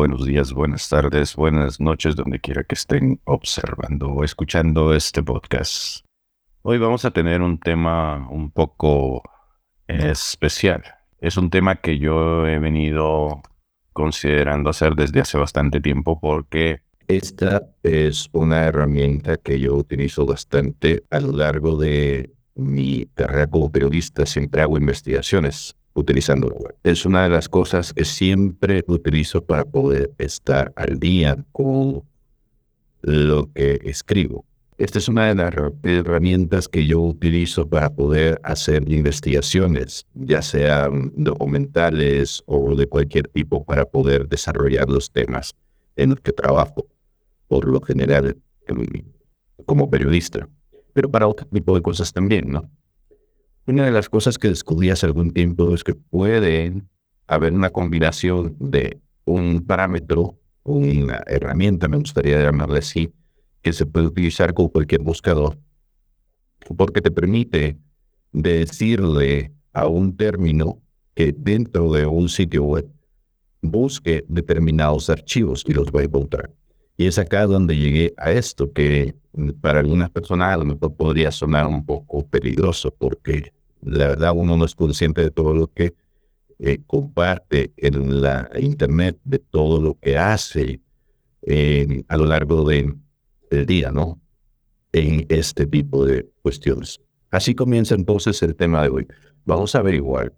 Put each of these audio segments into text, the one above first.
Buenos días, buenas tardes, buenas noches, donde quiera que estén observando o escuchando este podcast. Hoy vamos a tener un tema un poco especial. Es un tema que yo he venido considerando hacer desde hace bastante tiempo porque esta es una herramienta que yo utilizo bastante a lo largo de mi carrera como periodista. Siempre hago investigaciones utilizando web. Es una de las cosas que siempre utilizo para poder estar al día con lo que escribo. Esta es una de las herramientas que yo utilizo para poder hacer investigaciones, ya sean documentales o de cualquier tipo, para poder desarrollar los temas en los que trabajo, por lo general, como periodista, pero para otro tipo de cosas también, ¿no? Una de las cosas que descubrí hace algún tiempo es que puede haber una combinación de un parámetro, una herramienta, me gustaría llamarle así, que se puede utilizar con cualquier buscador, porque te permite decirle a un término que dentro de un sitio web busque determinados archivos y los va a encontrar. Y es acá donde llegué a esto, que para algunas personas a lo mejor podría sonar un poco peligroso, porque la verdad uno no es consciente de todo lo que eh, comparte en la internet, de todo lo que hace a lo largo de, del día, ¿no? En este tipo de cuestiones. Así comienza entonces el tema de hoy. Vamos a averiguar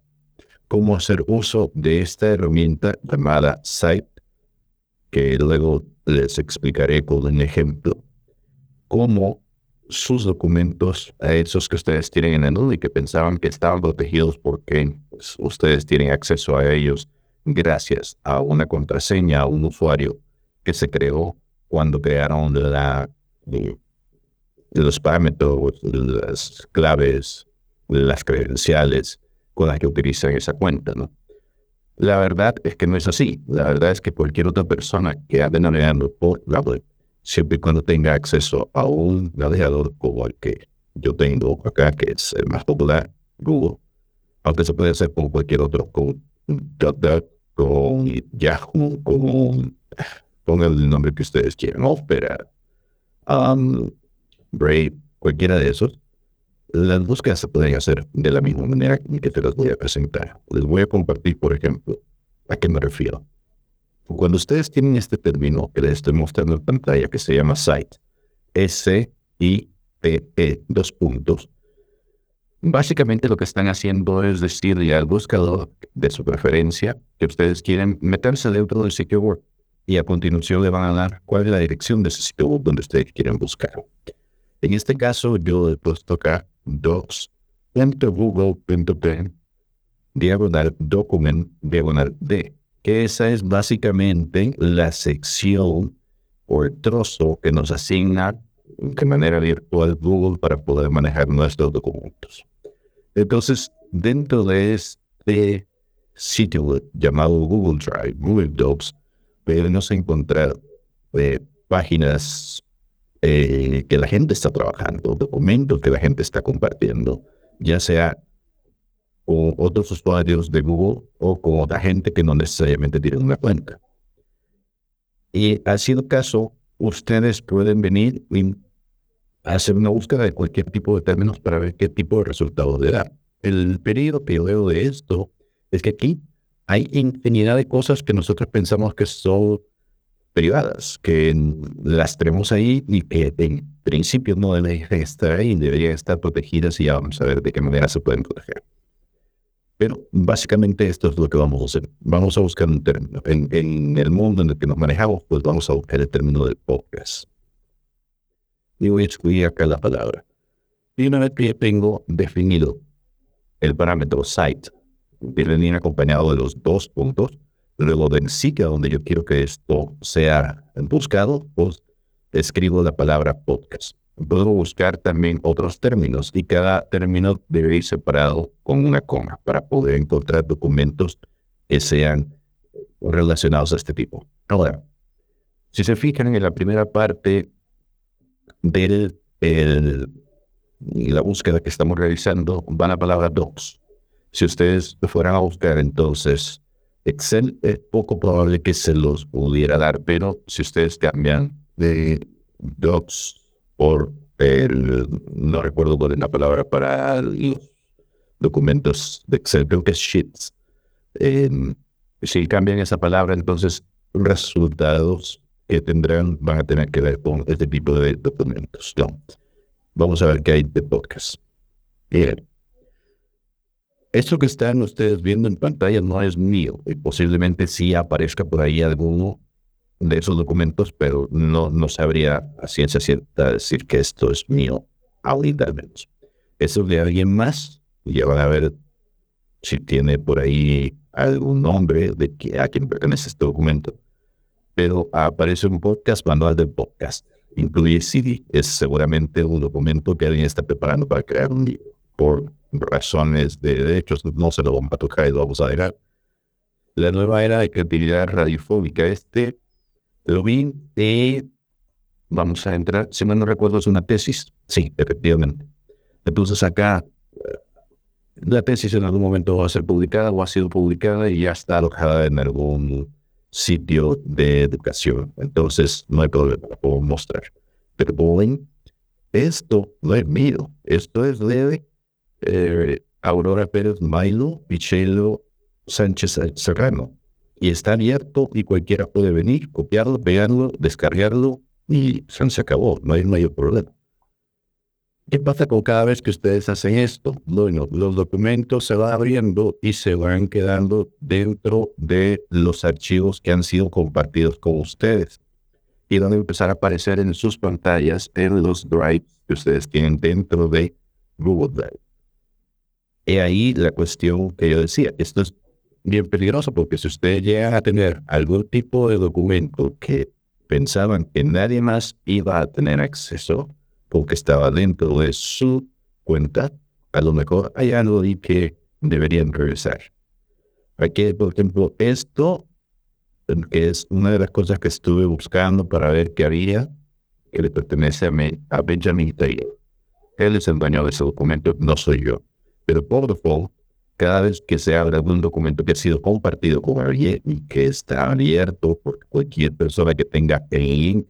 cómo hacer uso de esta herramienta llamada Site, que luego les explicaré con un ejemplo, cómo sus documentos, a esos que ustedes tienen en la nube y que pensaban que estaban protegidos porque pues, ustedes tienen acceso a ellos gracias a una contraseña, a un usuario que se creó cuando crearon la, eh, los parámetros, las claves, las credenciales con las que utilizan esa cuenta, ¿no? La verdad es que no es así. La verdad es que cualquier otra persona que ande navegando por la web, siempre y cuando tenga acceso a un navegador como el que yo tengo acá, que es el más popular, Google, aunque se puede hacer con cualquier otro, con con Yahoo, con pongan el nombre que ustedes quieran, Opera, um, Brave, cualquiera de esos, las búsquedas se pueden hacer de la misma manera que te las voy a presentar. Les voy a compartir, por ejemplo, a qué me refiero. Cuando ustedes tienen este término que les estoy mostrando en pantalla, que se llama site, S-I-T-E, dos puntos, básicamente lo que están haciendo es decirle al buscador de su preferencia que ustedes quieren meterse dentro del sitio web y a continuación le van a dar cuál es la dirección de ese sitio web donde ustedes quieren buscar. En este caso, yo he puesto acá docs.google.com diagonal document diagonal D, esa es básicamente la sección o el trozo que nos asigna de manera virtual Google para poder manejar nuestros documentos. Entonces, dentro de este sitio llamado Google Drive, Google Docs, podemos encontrar eh, páginas eh, que la gente está trabajando, documentos que la gente está compartiendo, ya sea con otros usuarios de Google o con otra gente que no necesariamente tiene una cuenta. Y ha sido caso, ustedes pueden venir y hacer una búsqueda de cualquier tipo de términos para ver qué tipo de resultados le da. El periodo que veo de esto es que aquí hay infinidad de cosas que nosotros pensamos que son privadas, que las tenemos ahí y que en principio no deben estar ahí, deberían estar protegidas y ya vamos a ver de qué manera se pueden proteger. Pero básicamente esto es lo que vamos a hacer. Vamos a buscar un término. En, en el mundo en el que nos manejamos, pues vamos a buscar el término del podcast. Y voy a escribir acá la palabra. Y una vez que ya tengo definido el parámetro site, viene acompañado de los dos puntos, luego del sitio donde yo quiero que esto sea buscado, pues escribo la palabra podcast. Puedo buscar también otros términos y cada término debe ir separado con una coma para poder encontrar documentos que sean relacionados a este tipo. Ahora, si se fijan en la primera parte de la búsqueda que estamos realizando, va la palabra docs. Si ustedes fueran a buscar entonces Excel es poco probable que se los pudiera dar, pero si ustedes cambian de docs por el, no recuerdo cuál es la palabra para los documentos de Excel, creo que es sheets. si cambian esa palabra, entonces resultados que tendrán van a tener que ver con este tipo de documentos. Vamos a ver qué hay de podcast. Bien. Esto que están ustedes viendo en pantalla no es mío y posiblemente sí aparezca por ahí alguno de esos documentos, pero no, no sabría a ciencia cierta decir que esto es mío ahorita al menos. Eso es de alguien más, ya van a ver si tiene por ahí algún nombre de que, a quien pertenece este documento. Pero aparece un podcast manual del podcast. Incluye CD, es seguramente un documento que alguien está preparando para crear un libro por razones de derechos, no se lo vamos a tocar y lo vamos a dejar. La nueva era de creatividad radiofónica. Este lo vi de, vamos a entrar, si no recuerdo, es una tesis. Sí, efectivamente. Entonces acá, eh, la tesis en algún momento va a ser publicada o ha sido publicada y ya está alojada en algún sitio de educación. Entonces, no hay problema, puedo mostrar. Pero esto no es mío, esto es de eh, Aurora Pérez Milo, Michelo Sánchez Serrano. Y está abierto y cualquiera puede venir, copiarlo, pegarlo, descargarlo y se acabó, no hay mayor problema. ¿Qué pasa con cada vez que ustedes hacen esto? Bueno, los documentos se van abriendo y se van quedando dentro de los archivos que han sido compartidos con ustedes. Y van a empezar a aparecer en sus pantallas en los drives que ustedes tienen dentro de Google Drive. Y ahí la cuestión que yo decía, esto es bien peligroso porque si ustedes llegan a tener algún tipo de documento que pensaban que nadie más iba a tener acceso porque estaba dentro de su cuenta, a lo mejor hay algo ahí que deberían revisar. Aquí, por ejemplo, esto, que es una de las cosas que estuve buscando para ver qué había, que le pertenece a, a Benjamin Taylor. Él es el dueño de ese documento, no soy yo. Pero por default, cada vez que se abre algún documento que ha sido compartido con alguien y que está abierto por cualquier persona que tenga el link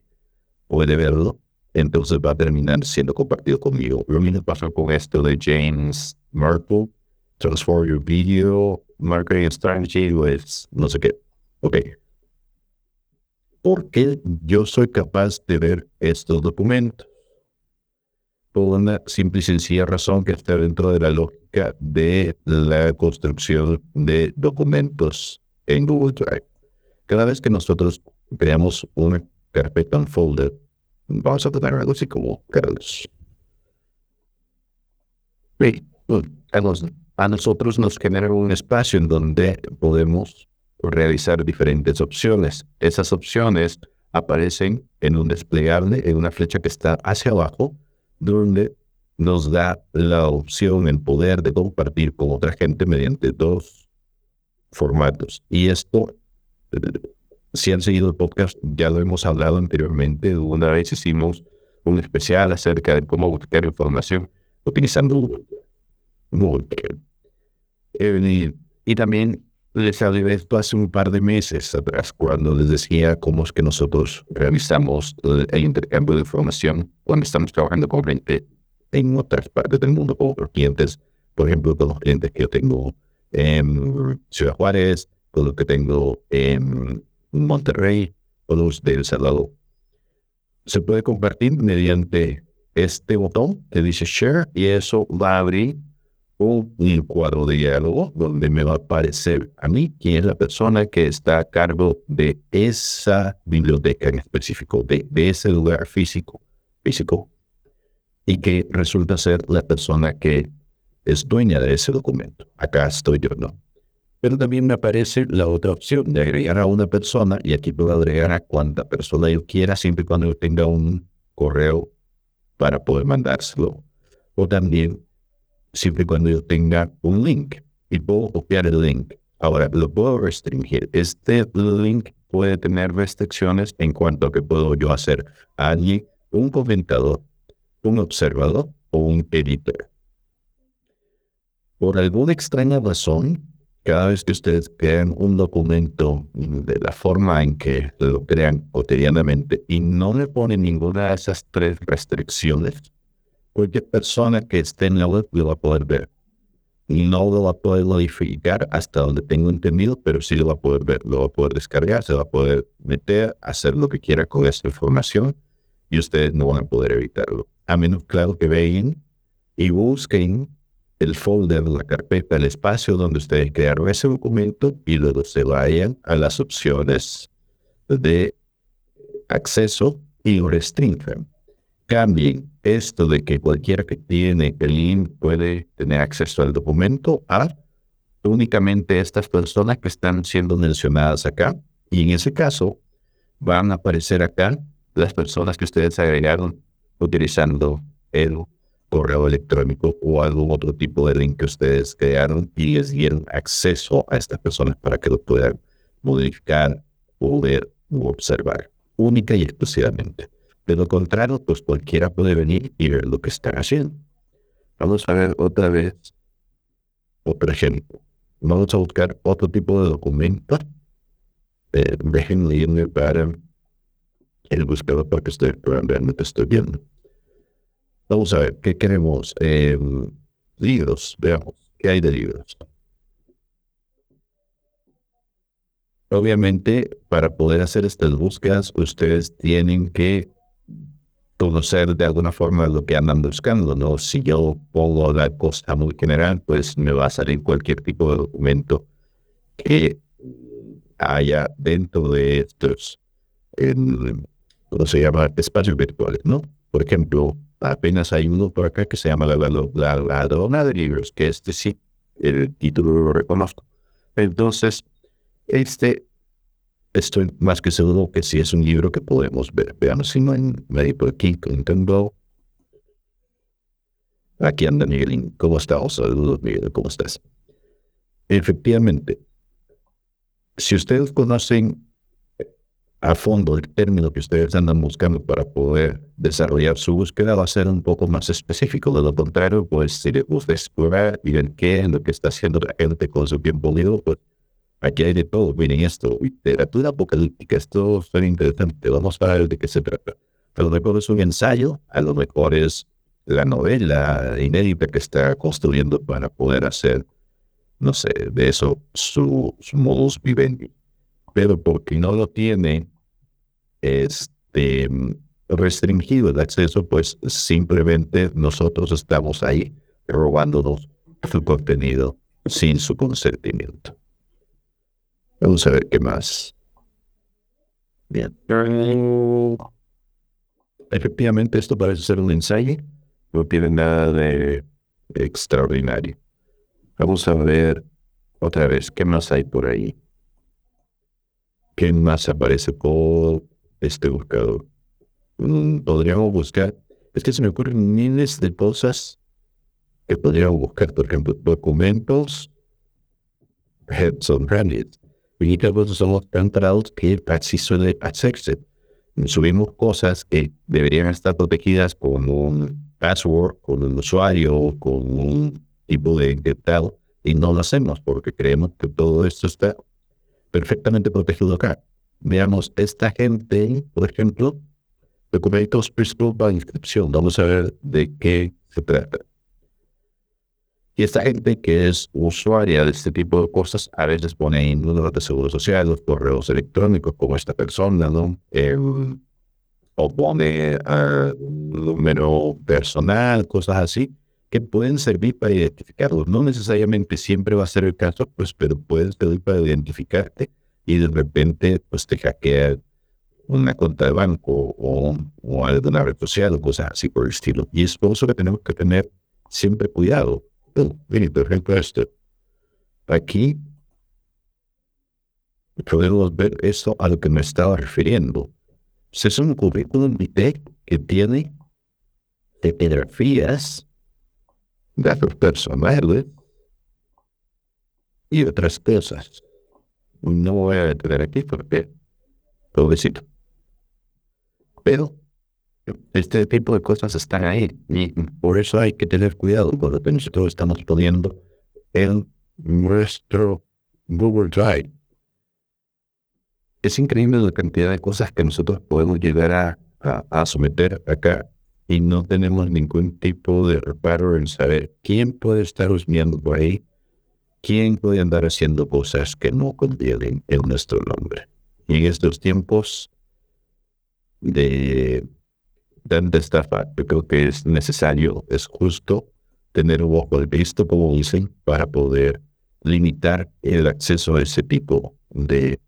puede verlo, entonces va a terminar siendo compartido conmigo. Lo mismo pasó con esto de James Merkel, Transform Your Video, Marketing Strategy, pues no sé qué. Ok. ¿Por qué yo soy capaz de ver estos documentos? por una simple y sencilla razón que está dentro de la lógica de la construcción de documentos en Google Drive. Cada vez que nosotros creamos una carpeta, un folder, vamos a tener algo así como carlos. a nosotros nos genera un espacio en donde podemos realizar diferentes opciones. Esas opciones aparecen en un desplegable, en una flecha que está hacia abajo, donde nos da la opción, el poder de compartir con otra gente mediante dos formatos. Y esto, si han seguido el podcast, ya lo hemos hablado anteriormente. Una vez hicimos un especial acerca de cómo buscar información utilizando Google. Eh, y también les hablé de esto hace un par de meses atrás, cuando les decía cómo es que nosotros realizamos el intercambio de información cuando estamos trabajando con gente en otras partes del mundo, otros clientes, por ejemplo, con los clientes que yo tengo en Ciudad Juárez, con los que tengo en Monterrey, con los de El Salvador. Se puede compartir mediante este botón que dice Share y eso va a abrir un cuadro de diálogo donde me va a aparecer a mí quién es la persona que está a cargo de esa biblioteca en específico, de, ese lugar físico, físico, y que resulta ser la persona que es dueña de ese documento. Acá estoy yo, ¿no? Pero también me aparece la otra opción de agregar a una persona, y aquí puedo agregar a cuanta persona yo quiera, siempre y cuando yo tenga un correo para poder mandárselo. O también siempre y cuando yo tenga un link y puedo copiar el link. Ahora, lo puedo restringir. Este link puede tener restricciones en cuanto a que puedo yo hacer a alguien un comentador, un observador o un editor. Por alguna extraña razón, cada vez que ustedes crean un documento de la forma en que lo crean cotidianamente y no le ponen ninguna de esas tres restricciones, cualquier persona que esté en la web lo va a poder ver. No lo va a poder modificar hasta donde tengo entendido, pero sí lo va a poder ver, lo va a poder descargar, se va a poder meter, hacer lo que quiera con esa información y ustedes no van a poder evitarlo. A menos, claro, que vean y busquen el folder, la carpeta, el espacio donde ustedes crearon ese documento y luego se vayan a las opciones de acceso y restringen. Cambien esto de que cualquiera que tiene el link puede tener acceso al documento a únicamente estas personas que están siendo mencionadas acá. Y en ese caso van a aparecer acá las personas que ustedes agregaron utilizando el correo electrónico o algún otro tipo de link que ustedes crearon y les dieron acceso a estas personas para que lo puedan modificar o ver o observar única y exclusivamente. De lo contrario, pues cualquiera puede venir y ver lo que están haciendo. Vamos a ver otra vez otro ejemplo. Vamos a buscar otro tipo de documento. Eh, déjenme irme para el buscador para que lo que estoy viendo. Vamos a ver, ¿qué queremos? Eh, libros, veamos, ¿qué hay de libros? Obviamente, para poder hacer estas búsquedas, ustedes tienen que conocer de alguna forma lo que andan buscando, ¿no? Si yo pongo la cosa muy general, pues me va a salir cualquier tipo de documento que haya dentro de estos, ¿cómo se llama? Espacios virtuales, ¿no? Por ejemplo, apenas hay uno por acá que se llama La, la, de Libros, que este sí, el título lo reconozco. Entonces, este, estoy más que seguro que sí es un libro que podemos ver. Veamos si no medio por aquí, Nintendo. Aquí anda Miguelín. ¿Cómo estás? Saludos, Miguel. ¿Cómo estás? Efectivamente, si ustedes conocen a fondo el término que ustedes andan buscando para poder desarrollar su búsqueda va a ser un poco más específico. De lo contrario, pues si les gusta explorar ver qué es lo que está haciendo la gente con su tiempo libre, pues aquí hay de todo. Miren esto, literatura apocalíptica, esto suena interesante. Vamos a ver de qué se trata. A lo mejor es un ensayo, a lo mejor es la novela inédita que está construyendo para poder hacer, no sé, de eso su, su modus vivendi. Pero porque no lo tiene este, restringido el acceso, pues simplemente nosotros estamos ahí robándonos su contenido sin su consentimiento. Vamos a ver qué más. Bien. Efectivamente, esto parece ser un ensayo. No tiene nada de extraordinario. Vamos a ver otra vez qué más hay por ahí. ¿Qué más aparece por este buscador. Mm, podríamos buscar, es que se me ocurren miles de cosas que podríamos buscar, por ejemplo, documentos, heads on Reddit. Y cosas somos tan parados que casi suele hacerse. Subimos cosas que deberían estar protegidas con un password, con un usuario, con un tipo de encriptado, y no lo hacemos porque creemos que todo esto está perfectamente protegido acá. Veamos, esta gente, por ejemplo, documentos prescritos para inscripción. Vamos a ver de qué se trata. Y esta gente que es usuaria de este tipo de cosas, a veces pone en números de seguro social, los correos electrónicos como esta persona, ¿no? o pone uh, número personal, cosas así, que pueden servir para identificarlo. No necesariamente siempre va a ser el caso, pues, pero pueden servir para identificarte y de repente pues te hackea una cuenta de banco o, o alguna red social o cosas así por el estilo. Y es por eso que tenemos que tener siempre cuidado. Miren, por ejemplo, esto. Aquí podemos ver esto a lo que me estaba refiriendo. Es un currículum vitae que tiene fotografías, datos personales y otras cosas no voy a detener aquí porque pobrecito. Pero este tipo de cosas están ahí y por eso hay que tener cuidado cuando nosotros estamos poniendo en nuestro Google Drive. Es increíble la cantidad de cosas que nosotros podemos llegar a, a, someter acá y no tenemos ningún tipo de reparo en saber quién puede estar husmeando por ahí, quién puede andar haciendo cosas que no contienen en nuestro nombre. Y en estos tiempos de tanta estafa, yo creo que es necesario, es justo tener un ojo de visto, como dicen, para poder limitar el acceso a ese tipo de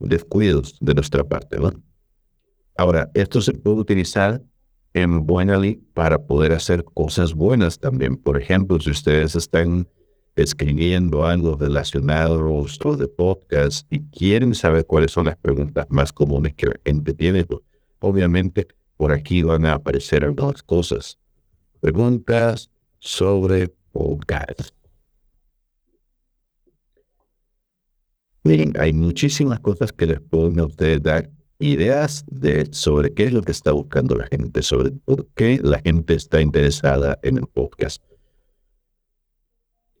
descuidos de nuestra parte. Ahora, esto se puede utilizar en Buenally para poder hacer cosas buenas también. Por ejemplo, si ustedes están escribiendo algo relacionado a de podcast y quieren saber cuáles son las preguntas más comunes que la gente tiene, pues, obviamente por aquí van a aparecer algunas cosas. Preguntas sobre podcast. Miren, hay muchísimas cosas que les pueden ustedes dar ideas de sobre qué es lo que está buscando la gente, sobre por qué la gente está interesada en el podcast.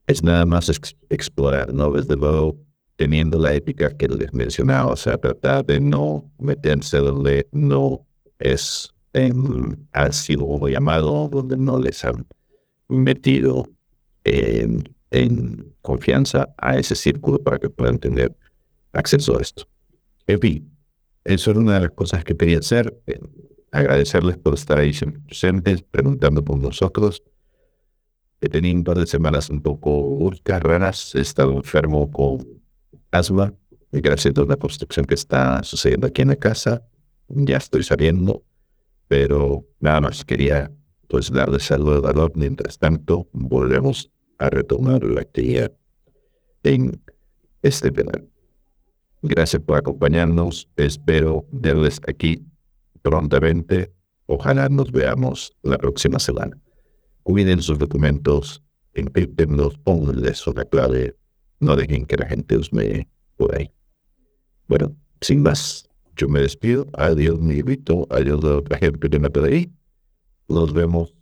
Es nada más explorar, ¿no? Desde luego, teniendo la ética que les mencionaba, o sea, tratar de no meterse donde no es en, ha sido llamado, donde no les han metido en confianza a ese círculo para que puedan tener acceso a esto. En fin, eso era una de las cosas que quería hacer. Agradecerles por estar ahí presentes, preguntando por nosotros. He tenido un par de semanas un poco raras. He estado enfermo con asma. Gracias a la construcción que está sucediendo aquí en la casa, ya estoy saliendo. Pero nada más quería pues darles algo de valor. Mientras tanto, volvemos a retomar la actividad en este penal. Gracias por acompañarnos. Espero verles aquí prontamente. Ojalá nos veamos la próxima semana. Cuiden sus documentos, encriptenlos, pónganles una clave. No dejen que la gente os me por ahí. Bueno, sin más, yo me despido. Adiós, mi grito. Adiós a otra gente que me ahí. Nos vemos